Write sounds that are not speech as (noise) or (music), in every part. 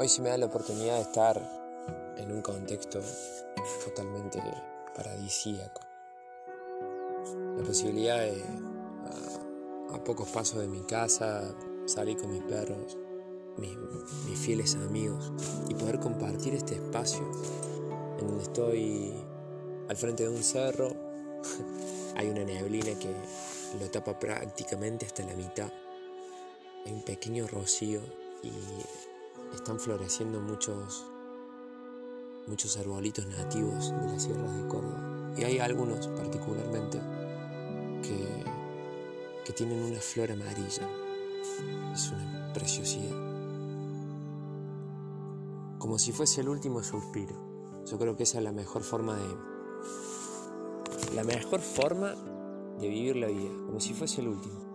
Hoy se me da la oportunidad de estar en un contexto totalmente paradisíaco. La posibilidad de, a, pocos pasos de mi casa, salir con mis perros, mis, mis fieles amigos y poder compartir este espacio en donde estoy al frente de un cerro. (laughs) Hay una neblina que lo tapa prácticamente hasta la mitad. Hay un pequeño rocío y están floreciendo muchos, muchos arbolitos nativos de las sierras de Córdoba. Y hay algunos particularmente que, que tienen una flor amarilla. Es una preciosidad. Como si fuese el último suspiro. Yo creo que esa es la mejor forma de. La mejor forma de vivir la vida, como si fuese el último.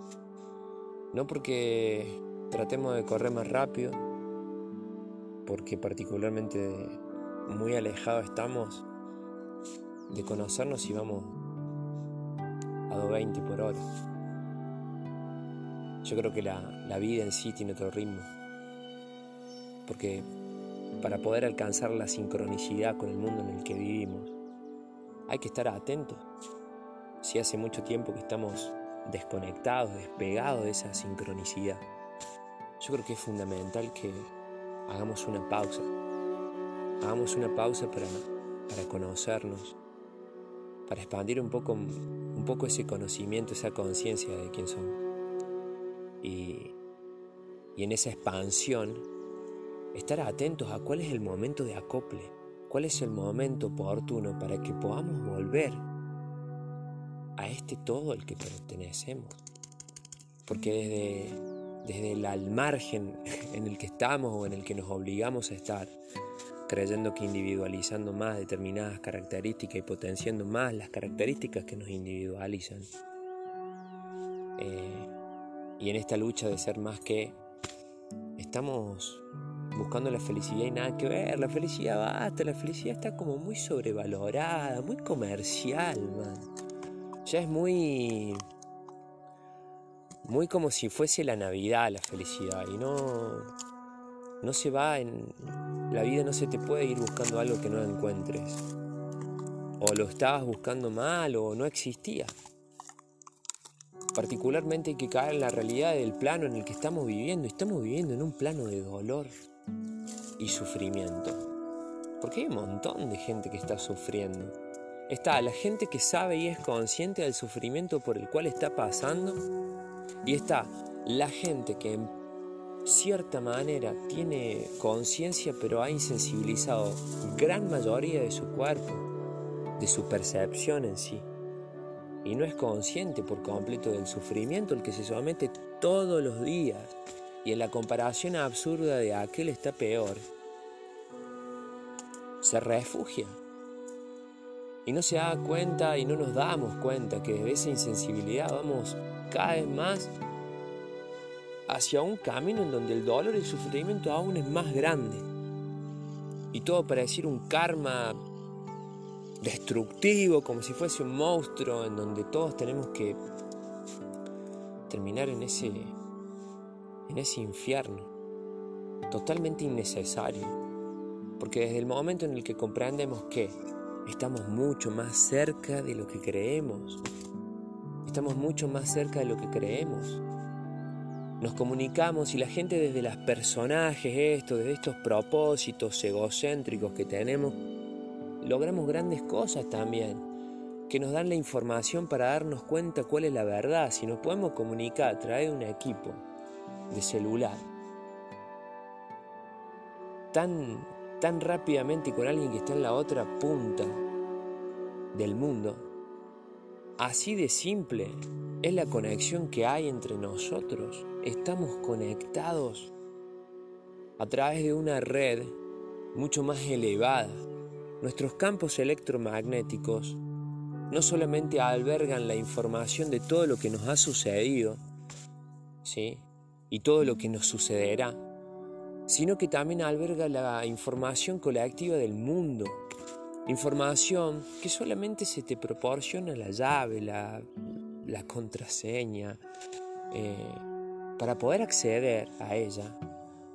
No porque tratemos de correr más rápido, porque particularmente muy alejados estamos de conocernos y vamos a 220 por hora. Yo creo que la, la vida en sí tiene otro ritmo, porque para poder alcanzar la sincronicidad con el mundo en el que vivimos, hay que estar atentos. Si hace mucho tiempo que estamos desconectados, despegados de esa sincronicidad, yo creo que es fundamental que hagamos una pausa. Hagamos una pausa para, para conocernos, para expandir un poco, un poco ese conocimiento, esa conciencia de quién somos. Y, y en esa expansión, estar atentos a cuál es el momento de acople, cuál es el momento oportuno para que podamos volver a este todo al que pertenecemos. Porque desde desde el al margen (laughs) en el que estamos o en el que nos obligamos a estar, creyendo que individualizando más determinadas características y potenciando más las características que nos individualizan. Eh, y en esta lucha de ser más que, estamos buscando la felicidad y nada que ver, la felicidad basta, la felicidad está como muy sobrevalorada, muy comercial, man. Ya es muy muy como si fuese la Navidad la felicidad y no no se va en la vida no se te puede ir buscando algo que no encuentres. O lo estabas buscando mal o no existía. Particularmente hay que caer en la realidad del plano en el que estamos viviendo. Estamos viviendo en un plano de dolor y sufrimiento. Porque hay un montón de gente que está sufriendo. Está la gente que sabe y es consciente del sufrimiento por el cual está pasando y está la gente que en cierta manera tiene conciencia pero ha insensibilizado gran mayoría de su cuerpo, de su percepción en sí. Y no es consciente por completo del sufrimiento al que se somete todos los días. Y en la comparación absurda de aquel está peor, se refugia. Y no se da cuenta y no nos damos cuenta que de esa insensibilidad vamos cada vez más hacia un camino en donde el dolor y el sufrimiento aún es más grande. Y todo para decir un karma destructivo, como si fuese un monstruo, en donde todos tenemos que terminar en ese, en ese infierno, totalmente innecesario. Porque desde el momento en el que comprendemos que estamos mucho más cerca de lo que creemos, Estamos mucho más cerca de lo que creemos. Nos comunicamos y la gente desde los personajes, esto, desde estos propósitos egocéntricos que tenemos, logramos grandes cosas también, que nos dan la información para darnos cuenta cuál es la verdad. Si nos podemos comunicar a través de un equipo de celular, tan, tan rápidamente con alguien que está en la otra punta del mundo, Así de simple es la conexión que hay entre nosotros. Estamos conectados a través de una red mucho más elevada. Nuestros campos electromagnéticos no solamente albergan la información de todo lo que nos ha sucedido, ¿sí? Y todo lo que nos sucederá, sino que también alberga la información colectiva del mundo, Información que solamente se te proporciona la llave, la, contraseña, eh, para poder acceder a ella.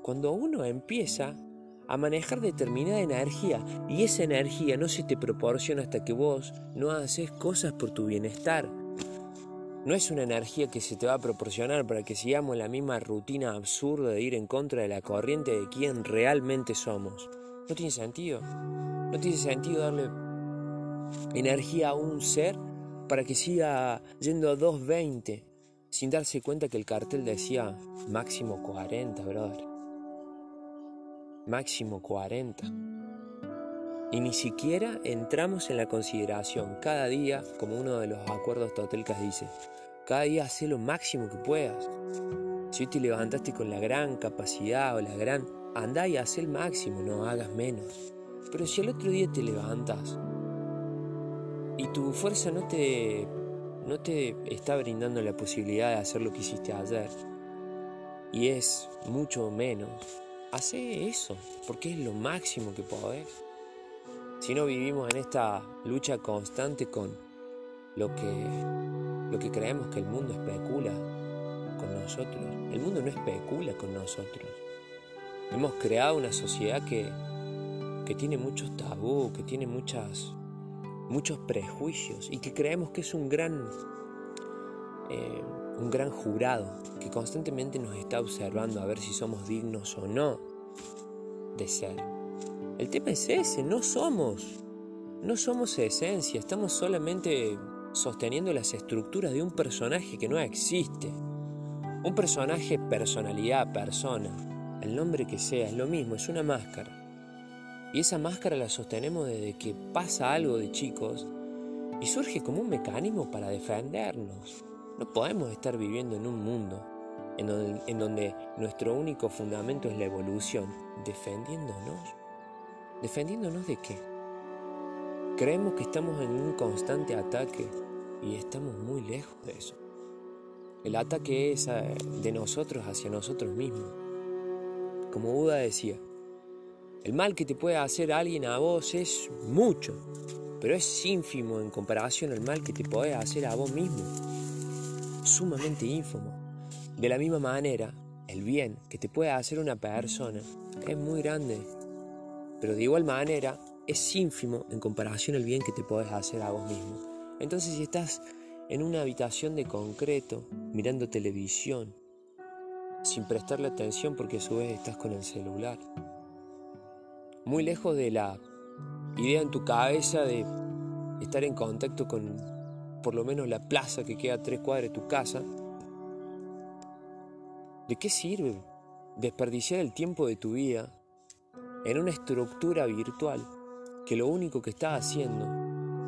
Cuando uno empieza a manejar determinada energía y esa energía no se te proporciona hasta que vos no haces cosas por tu bienestar. No es una energía que se te va a proporcionar para que sigamos la misma rutina absurda de ir en contra de la corriente de quien realmente somos. No tiene sentido. No tiene sentido darle energía a un ser para que siga yendo a 220 sin darse cuenta que el cartel decía máximo 40, brother. Máximo 40. Y ni siquiera entramos en la consideración cada día, como uno de los acuerdos totelcas dice, cada día hace lo máximo que puedas. Si hoy te levantaste con la gran capacidad o la gran, anda y haz el máximo, no hagas menos. Pero si el otro día te levantas y tu fuerza no te no te está brindando la posibilidad de hacer lo que hiciste ayer y es mucho menos, hace eso, porque es lo máximo que podés. Si no vivimos en esta lucha constante con lo que, lo que creemos que el mundo especula con nosotros, el mundo no especula con nosotros. Hemos creado una sociedad que, que tiene muchos tabú, que tiene muchas muchos prejuicios y que creemos que es un gran, eh, un gran jurado que constantemente nos está observando a ver si somos dignos o no de ser. El tema es ese, no somos, no somos esencia, estamos solamente sosteniendo las estructuras de un personaje que no existe. Un personaje, personalidad, persona, el nombre que sea, es lo mismo, es una máscara. Y esa máscara la sostenemos desde que pasa algo de chicos y surge como un mecanismo para defendernos. No podemos estar viviendo en un mundo en donde, nuestro único fundamento es la evolución, defendiéndonos. ¿Defendiéndonos de qué? Creemos que estamos en un constante ataque y estamos muy lejos de eso. El ataque es eh, de nosotros hacia nosotros mismos. Como Buda decía, el mal que te puede hacer alguien a vos es mucho, pero es ínfimo en comparación al mal que te puede hacer a vos mismo. Sumamente ínfimo. De la misma manera, el bien que te puede hacer una persona es muy grande, pero de igual manera es ínfimo en comparación al bien que te puedes hacer a vos mismo. Entonces si estás en una habitación de concreto, mirando televisión, sin prestarle atención porque a su vez estás con el celular, muy lejos de la idea en tu cabeza de estar en contacto con por lo menos la plaza que queda a tres cuadras de tu casa, ¿de qué sirve desperdiciar el tiempo de tu vida en una estructura virtual que lo único que está haciendo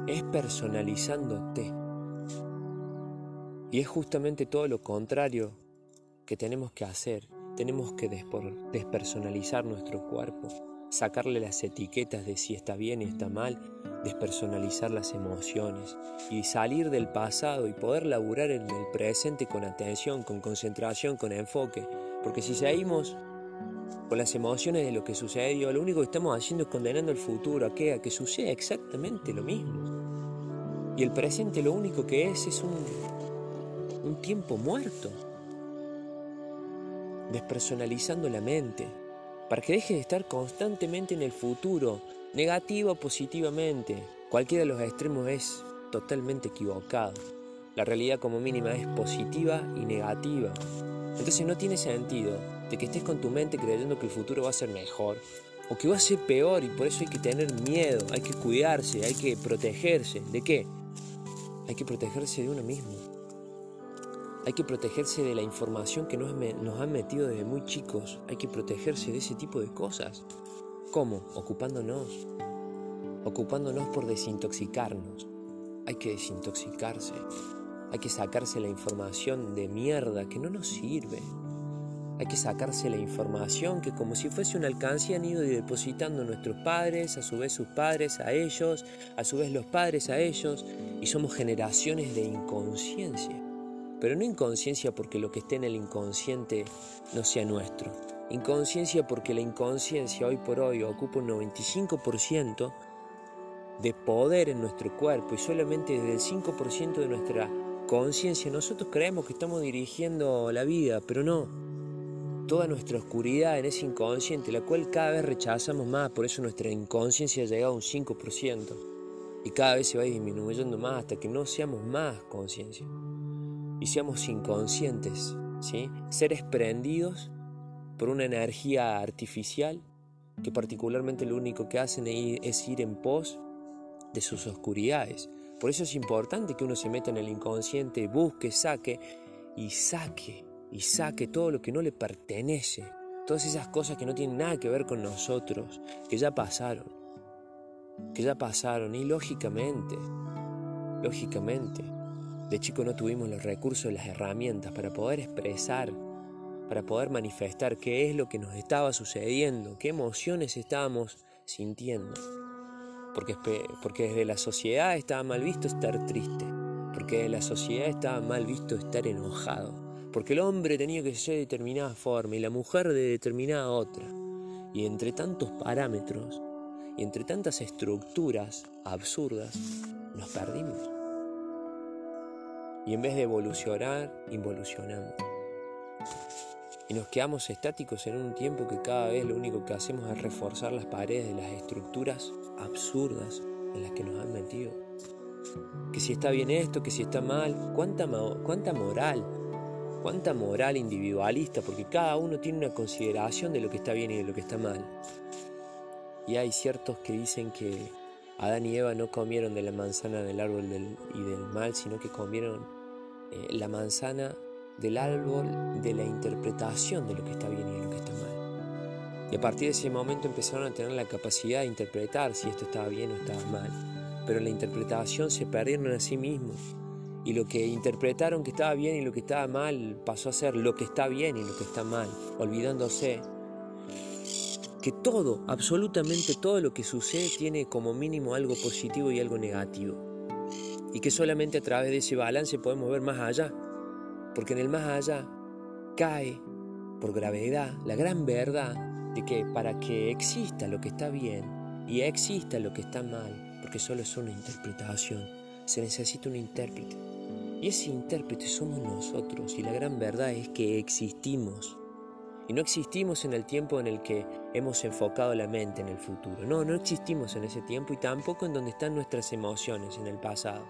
es personalizándote? Y es justamente todo lo contrario que tenemos que hacer. Tenemos que despersonalizar nuestro cuerpo sacarle las etiquetas de si está bien y está mal, despersonalizar las emociones y salir del pasado y poder laburar en el presente con atención, con concentración, con enfoque. Porque si seguimos con las emociones de lo que sucedió, lo único que estamos haciendo es condenando el futuro a que, a que suceda exactamente lo mismo. Y el presente lo único que es es un, un tiempo muerto, despersonalizando la mente para que deje de estar constantemente en el futuro, negativo o positivamente. Cualquiera de los extremos es totalmente equivocado. La realidad como mínima es positiva y negativa. Entonces no tiene sentido de que estés con tu mente creyendo que el futuro va a ser mejor o que va a ser peor y por eso hay que tener miedo, hay que cuidarse, hay que protegerse. ¿De qué? Hay que protegerse de uno mismo. Hay que protegerse de la información que nos, han metido desde muy chicos. Hay que protegerse de ese tipo de cosas. ¿Cómo? Ocupándonos. Ocupándonos por desintoxicarnos. Hay que desintoxicarse. Hay que sacarse la información de mierda que no nos sirve. Hay que sacarse la información que como si fuese una alcancía han ido depositando nuestros padres, a su vez sus padres a ellos, a su vez los padres a ellos, y somos generaciones de inconsciencia. Pero no inconsciencia porque lo que esté en el inconsciente no sea nuestro. Inconsciencia porque la inconsciencia hoy por hoy ocupa un 95% de poder en nuestro cuerpo y solamente desde el 5% de nuestra conciencia nosotros creemos que estamos dirigiendo la vida, pero no. toda nuestra oscuridad en ese inconsciente, la cual cada vez rechazamos más, por eso nuestra inconsciencia ha llegado a un 5%, y cada vez se va disminuyendo más hasta que no seamos más conciencia, y seamos inconscientes, ¿sí? seres prendidos por una energía artificial que particularmente lo único que hacen es ir en pos de sus oscuridades. Por eso es importante que uno se meta en el inconsciente, busque, saque y saque y saque todo lo que no le pertenece, todas esas cosas que no tienen nada que ver con nosotros, que ya pasaron, que ya pasaron y lógicamente, lógicamente, de chico no tuvimos los recursos, las herramientas para poder expresar, para poder manifestar qué es lo que nos estaba sucediendo, qué emociones estábamos sintiendo porque, porque desde la sociedad estaba mal visto estar triste, porque desde la sociedad estaba mal visto estar enojado, porque el hombre tenía que ser de determinada forma y la mujer de determinada otra. Y entre tantos parámetros y entre tantas estructuras absurdas, nos perdimos. Y en vez de evolucionar, involucionamos. Y nos quedamos estáticos en un tiempo que cada vez lo único que hacemos es reforzar las paredes de las estructuras absurdas en las que nos han metido. Que si está bien esto, que si está mal, cuánta, cuánta moral, cuánta moral individualista, porque cada uno tiene una consideración de lo que está bien y de lo que está mal. Y hay ciertos que dicen que Adán y Eva no comieron de la manzana del árbol y del mal, sino que comieron eh, la manzana del árbol de la interpretación de lo que está bien y de lo que está mal. Y a partir de ese momento empezaron a tener la capacidad de interpretar si esto estaba bien o estaba mal. Pero la interpretación se perdieron a sí mismos. Y lo que interpretaron que estaba bien y lo que estaba mal pasó a ser lo que está bien y lo que está mal, olvidándose que todo, absolutamente todo lo que sucede tiene como mínimo algo positivo y algo negativo. Y que solamente a través de ese balance podemos ver más allá. Porque en el más allá cae, por gravedad, la gran verdad de que para que exista lo que está bien y exista lo que está mal, porque solo es una interpretación, se necesita un intérprete. Y ese intérprete somos nosotros y la gran verdad es que existimos. Y no existimos en el tiempo en el que hemos enfocado la mente en el futuro. No, no existimos en ese tiempo y tampoco en donde están nuestras emociones en el pasado.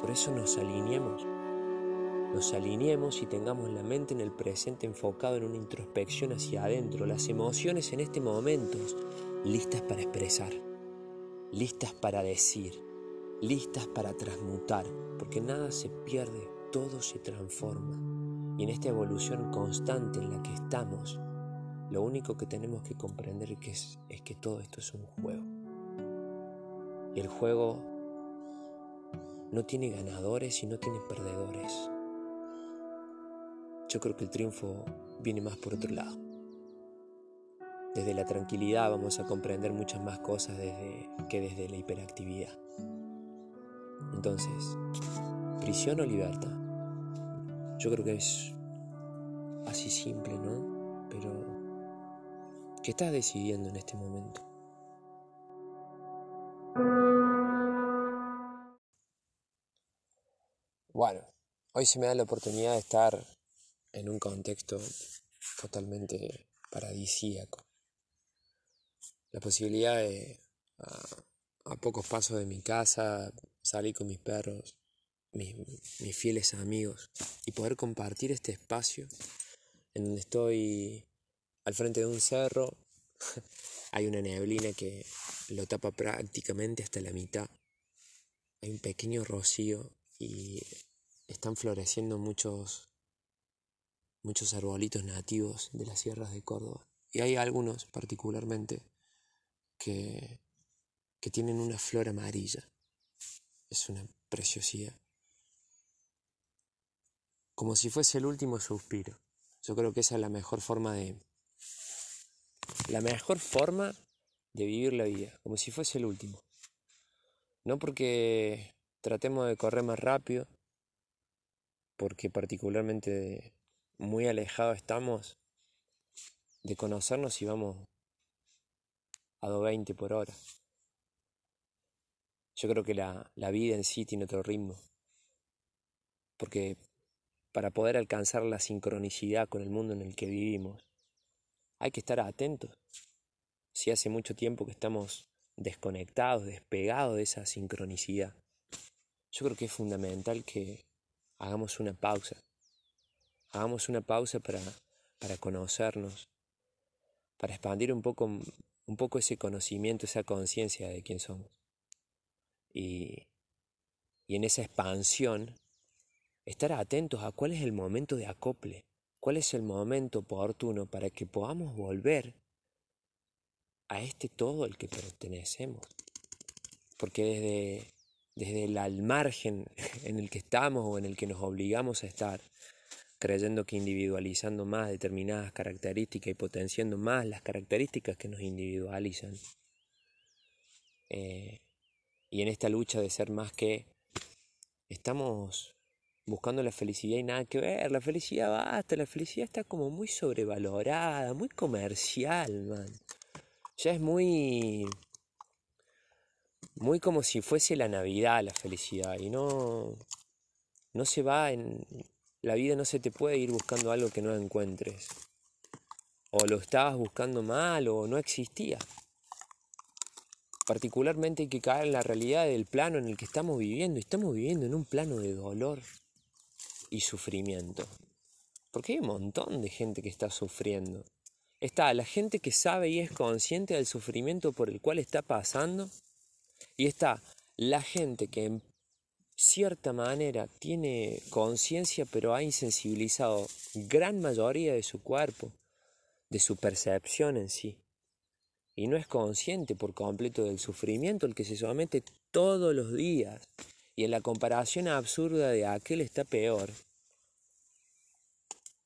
Por eso nos alineemos nos alineemos y tengamos la mente en el presente enfocado en una introspección hacia adentro, las emociones en este momento listas para expresar, listas para decir, listas para transmutar, porque nada se pierde, todo se transforma. Y en esta evolución constante en la que estamos, lo único que tenemos que comprender es, que todo esto es un juego. Y el juego no tiene ganadores y no tiene perdedores. Yo creo que el triunfo viene más por otro lado. Desde la tranquilidad vamos a comprender muchas más cosas desde, que desde la hiperactividad. Entonces, prisión o libertad. Yo creo que es así simple, ¿no? Pero, ¿qué estás decidiendo en este momento? Bueno, hoy se me da la oportunidad de estar en un contexto totalmente paradisíaco. La posibilidad de, a, pocos pasos de mi casa, salir con mis perros, mis, mis fieles amigos, y poder compartir este espacio en donde estoy al frente de un cerro. (laughs) Hay una neblina que lo tapa prácticamente hasta la mitad. Hay un pequeño rocío y están floreciendo muchos muchos arbolitos nativos de las sierras de Córdoba. Y hay algunos particularmente que, que tienen una flor amarilla. Es una preciosidad. Como si fuese el último suspiro. Yo creo que esa es la mejor forma de... La mejor forma de vivir la vida, como si fuese el último. No porque tratemos de correr más rápido, porque particularmente muy alejados estamos de conocernos y vamos a 220 por hora. Yo creo que la, la vida en sí tiene otro ritmo, porque para poder alcanzar la sincronicidad con el mundo en el que vivimos, hay que estar atentos. Si hace mucho tiempo que estamos desconectados, despegados de esa sincronicidad, yo creo que es fundamental que hagamos una pausa. Hagamos una pausa para, para conocernos, para expandir un poco, un poco ese conocimiento, esa conciencia de quién somos. Y, y en esa expansión estar atentos a cuál es el momento de acople, cuál es el momento oportuno para que podamos volver a este todo al que pertenecemos. Porque desde, desde el al margen (laughs) en el que estamos o en el que nos obligamos a estar, creyendo que individualizando más determinadas características y potenciando más las características que nos individualizan, eh, y en esta lucha de ser más que, estamos buscando la felicidad y nada que ver. La felicidad basta, la felicidad está como muy sobrevalorada, muy comercial, man. Ya es muy. Muy como si fuese la Navidad la felicidad. Y no. No se va en. La vida no se te puede ir buscando algo que no encuentres. O lo estabas buscando mal o no existía. Particularmente hay que caer en la realidad del plano en el que estamos viviendo. Estamos viviendo en un plano de dolor y sufrimiento. Porque hay un montón de gente que está sufriendo. Está la gente que sabe y es consciente del sufrimiento por el cual está pasando. Y está la gente que en cierta manera tiene conciencia pero ha insensibilizado gran mayoría de su cuerpo, de su percepción en sí. Y no es consciente por completo del sufrimiento al que se somete todos los días y en la comparación absurda de aquel está peor,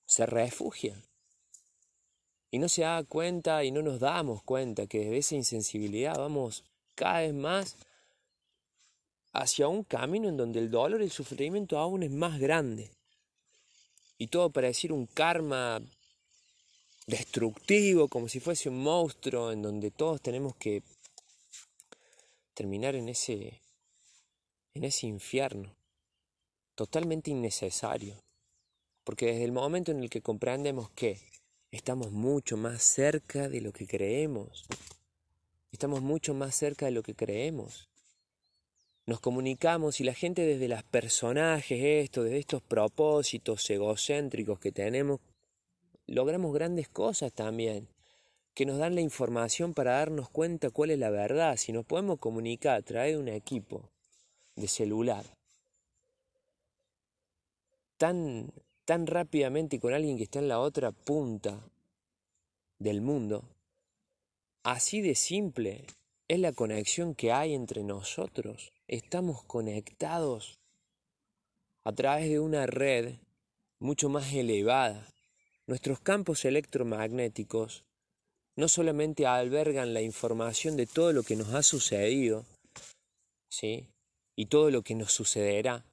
se refugia. Y no se da cuenta y no nos damos cuenta que desde esa insensibilidad vamos cada vez más hacia un camino en donde el dolor y el sufrimiento aún es más grande. Y todo para decir un karma destructivo, como si fuese un monstruo, en donde todos tenemos que terminar en ese en ese infierno, totalmente innecesario, porque desde el momento en el que comprendemos que estamos mucho más cerca de lo que creemos, estamos mucho más cerca de lo que creemos, nos comunicamos y la gente desde los personajes, esto, desde estos propósitos egocéntricos que tenemos, logramos grandes cosas también, que nos dan la información para darnos cuenta cuál es la verdad. Si nos podemos comunicar a través un equipo de celular tan, tan rápidamente con alguien que está en la otra punta del mundo, así de simple es la conexión que hay entre nosotros. Estamos conectados a través de una red mucho más elevada. Nuestros campos electromagnéticos no solamente albergan la información de todo lo que nos ha sucedido, ¿sí? Y todo lo que nos sucederá,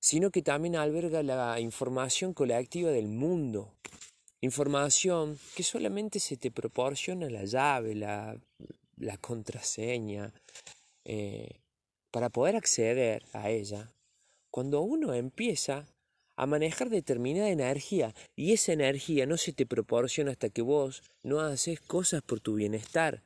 sino que también alberga la información colectiva del mundo, información que solamente se te proporciona la llave, la, contraseña, eh, para poder acceder a ella, cuando uno empieza a manejar determinada energía y esa energía no se te proporciona hasta que vos no haces cosas por tu bienestar,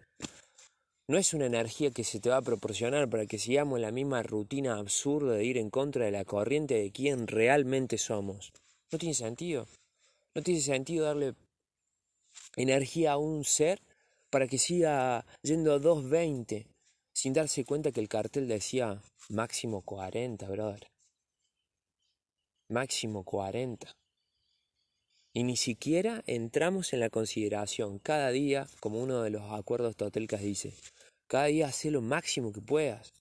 no es una energía que se te va a proporcionar para que sigamos la misma rutina absurda de ir en contra de la corriente de quién realmente somos. No tiene sentido. No tiene sentido darle energía a un ser para que siga yendo a 220 sin darse cuenta que el cartel decía máximo 40, brother. Máximo 40. Y ni siquiera entramos en la consideración cada día, como uno de los acuerdos totelcas dice, cada día haz lo máximo que puedas.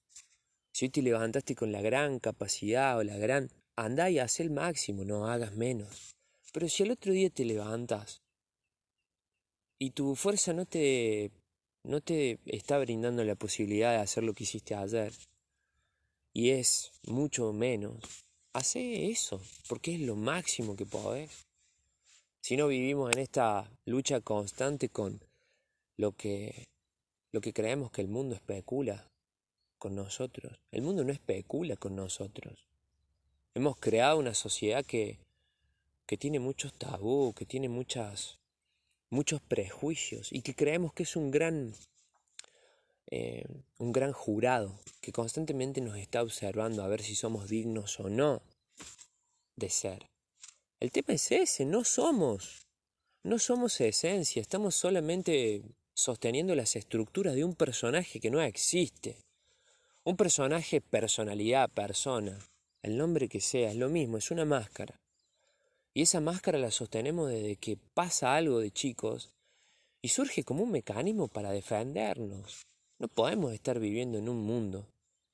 Si hoy te levantaste con la gran capacidad o la gran... Andá y haz el máximo, no hagas menos. Pero si el otro día te levantas y tu fuerza no te, no te está brindando la posibilidad de hacer lo que hiciste ayer, y es mucho menos, hace eso, porque es lo máximo que podés. Si no vivimos en esta lucha constante con lo que lo que creemos que el mundo especula con nosotros. El mundo no especula con nosotros. Hemos creado una sociedad que que tiene muchos tabú, que tiene muchas, muchos prejuicios y que creemos que es un gran, eh, un gran jurado que constantemente nos está observando a ver si somos dignos o no de ser. El tema es ese, no somos, no somos esencia, estamos solamente sosteniendo las estructuras de un personaje que no existe. Un personaje, personalidad, persona, el nombre que sea, es lo mismo, es una máscara. Y esa máscara la sostenemos desde que pasa algo de chicos y surge como un mecanismo para defendernos. No podemos estar viviendo en un mundo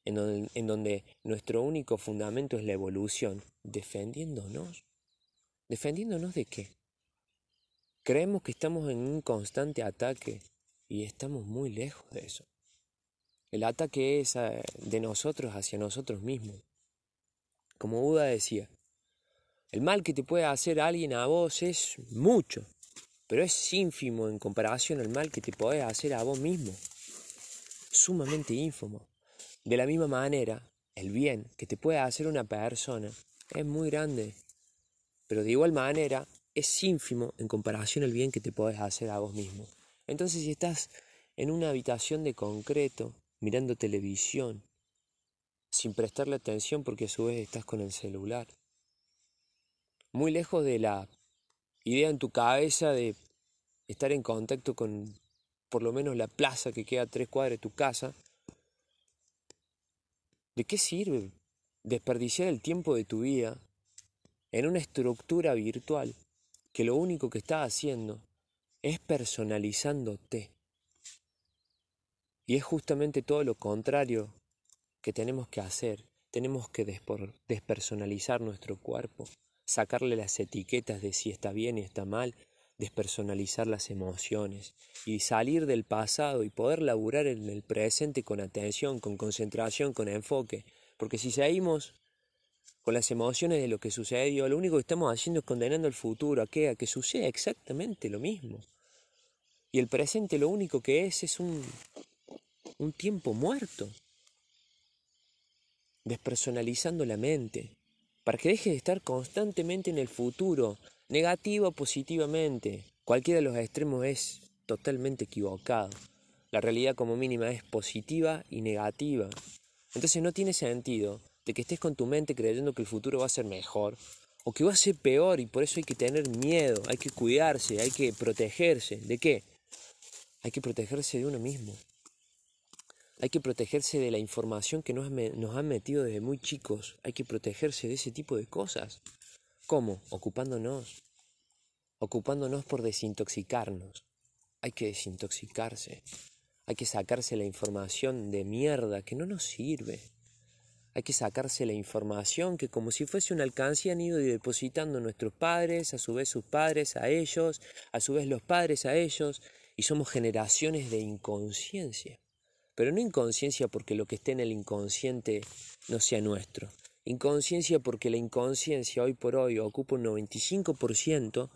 en donde, en donde nuestro único fundamento es la evolución, defendiéndonos. ¿Defendiéndonos de qué? Creemos que estamos en un constante ataque y estamos muy lejos de eso. El ataque es eh, de nosotros hacia nosotros mismos. Como Buda decía, el mal que te puede hacer alguien a vos es mucho, pero es ínfimo en comparación al mal que te puede hacer a vos mismo. Sumamente ínfimo. De la misma manera, el bien que te puede hacer una persona es muy grande, pero de igual manera es ínfimo en comparación al bien que te puedes hacer a vos mismo. Entonces si estás en una habitación de concreto, mirando televisión, sin prestarle atención porque a su vez estás con el celular, muy lejos de la idea en tu cabeza de estar en contacto con por lo menos la plaza que queda a tres cuadras de tu casa, ¿de qué sirve desperdiciar el tiempo de tu vida en una estructura virtual que lo único que está haciendo es personalizándote. Y es justamente todo lo contrario que tenemos que hacer. Tenemos que despersonalizar nuestro cuerpo, sacarle las etiquetas de si está bien y está mal, despersonalizar las emociones y salir del pasado y poder laburar en el presente con atención, con concentración, con enfoque. Porque si seguimos con las emociones de lo que sucedió, lo único que estamos haciendo es condenando el futuro a que, suceda exactamente lo mismo. Y el presente lo único que es es un, un tiempo muerto, despersonalizando la mente, para que deje de estar constantemente en el futuro, negativo o positivamente. Cualquiera de los extremos es totalmente equivocado. La realidad como mínima es positiva y negativa. Entonces no tiene sentido de que estés con tu mente creyendo que el futuro va a ser mejor o que va a ser peor y por eso hay que tener miedo, hay que cuidarse, hay que protegerse. ¿De qué? Hay que protegerse de uno mismo. Hay que protegerse de la información que nos, nos han metido desde muy chicos. Hay que protegerse de ese tipo de cosas. ¿Cómo? Ocupándonos. Ocupándonos por desintoxicarnos. Hay que desintoxicarse. Hay que sacarse la información de mierda que no nos sirve. Hay que sacarse la información que como si fuese un alcance han ido depositando nuestros padres, a su vez sus padres a ellos, a su vez los padres a ellos, y somos generaciones de inconsciencia. Pero no inconsciencia porque lo que esté en el inconsciente no sea nuestro. Inconsciencia porque la inconsciencia hoy por hoy ocupa un 95%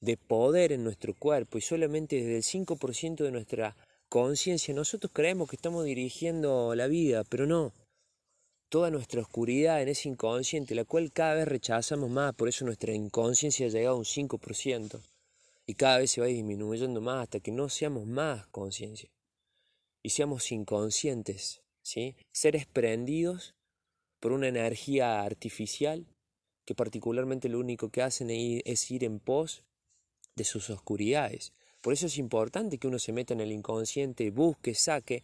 de poder en nuestro cuerpo y solamente desde el 5% de nuestra conciencia nosotros creemos que estamos dirigiendo la vida, pero no toda nuestra oscuridad en ese inconsciente, la cual cada vez rechazamos más, por eso nuestra inconsciencia ha llegado a un 5%, y cada vez se va disminuyendo más hasta que no seamos más conciencia, y seamos inconscientes, ¿sí? seres prendidos por una energía artificial que particularmente lo único que hacen es ir en pos de sus oscuridades. Por eso es importante que uno se meta en el inconsciente, busque, saque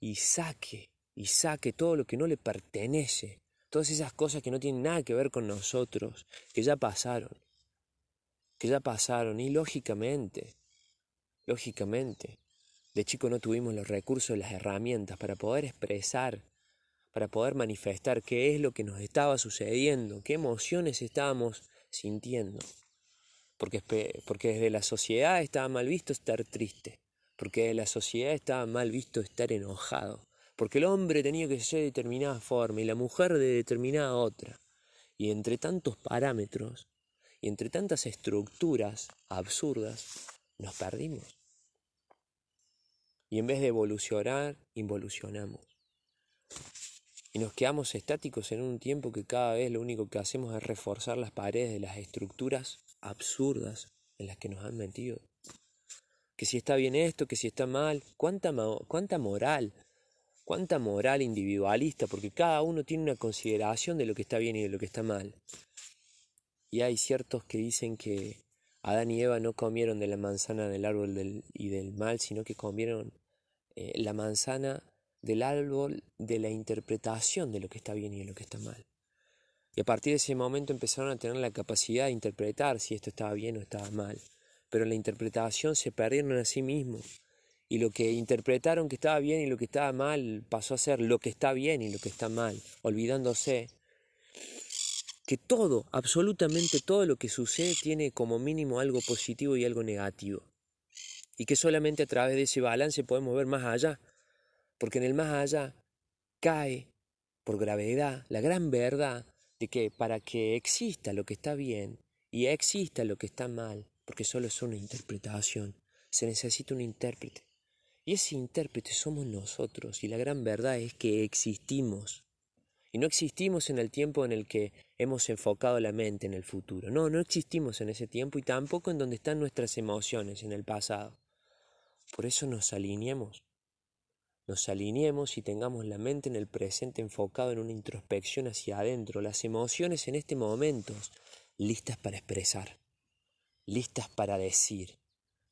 y saque y saque todo lo que no le pertenece, todas esas cosas que no tienen nada que ver con nosotros, que ya pasaron, que ya pasaron y lógicamente, lógicamente, de chico no tuvimos los recursos, las herramientas para poder expresar, para poder manifestar qué es lo que nos estaba sucediendo, qué emociones estábamos sintiendo. Porque, porque desde la sociedad estaba mal visto estar triste, porque la sociedad estaba mal visto estar enojado, porque el hombre tenía que ser de determinada forma y la mujer de determinada otra. Y entre tantos parámetros y entre tantas estructuras absurdas, nos perdimos. Y en vez de evolucionar, involucionamos. Y nos quedamos estáticos en un tiempo que cada vez lo único que hacemos es reforzar las paredes de las estructuras absurdas en las que nos han metido. Que si está bien esto, que si está mal, cuánta, cuánta moral, cuánta moral individualista, porque cada uno tiene una consideración de lo que está bien y de lo que está mal. Y hay ciertos que dicen que Adán y Eva no comieron de la manzana del árbol y del mal, sino que comieron eh, la manzana del árbol de la interpretación de lo que está bien y de lo que está mal. Y a partir de ese momento empezaron a tener la capacidad de interpretar si esto estaba bien o estaba mal. Pero en la interpretación se perdieron a sí mismos. Y lo que interpretaron que estaba bien y lo que estaba mal pasó a ser lo que está bien y lo que está mal, olvidándose que todo, absolutamente todo lo que sucede tiene como mínimo algo positivo y algo negativo. Y que solamente a través de ese balance podemos ver más allá. Porque en el más allá cae por gravedad la gran verdad de que para que exista lo que está bien y exista lo que está mal, porque solo es una interpretación, se necesita un intérprete. Y ese intérprete somos nosotros, y la gran verdad es que existimos. Y no existimos en el tiempo en el que hemos enfocado la mente en el futuro. No, no existimos en ese tiempo y tampoco en donde están nuestras emociones, en el pasado. Por eso nos alineemos. Nos alineemos y tengamos la mente en el presente enfocado en una introspección hacia adentro, las emociones en este momento listas para expresar, listas para decir,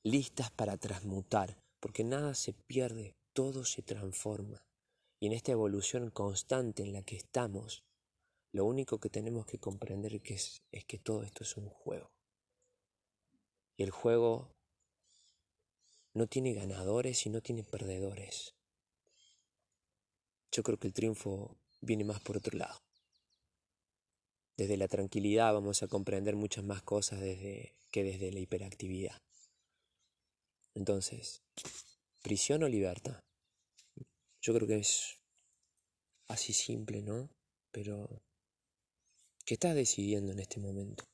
listas para transmutar, porque nada se pierde, todo se transforma. Y en esta evolución constante en la que estamos, lo único que tenemos que comprender es, que todo esto es un juego. Y el juego no tiene ganadores y no tiene perdedores. Yo creo que el triunfo viene más por otro lado. Desde la tranquilidad vamos a comprender muchas más cosas desde, que desde la hiperactividad. Entonces, prisión o libertad. Yo creo que es así simple, ¿no? Pero, ¿qué estás decidiendo en este momento?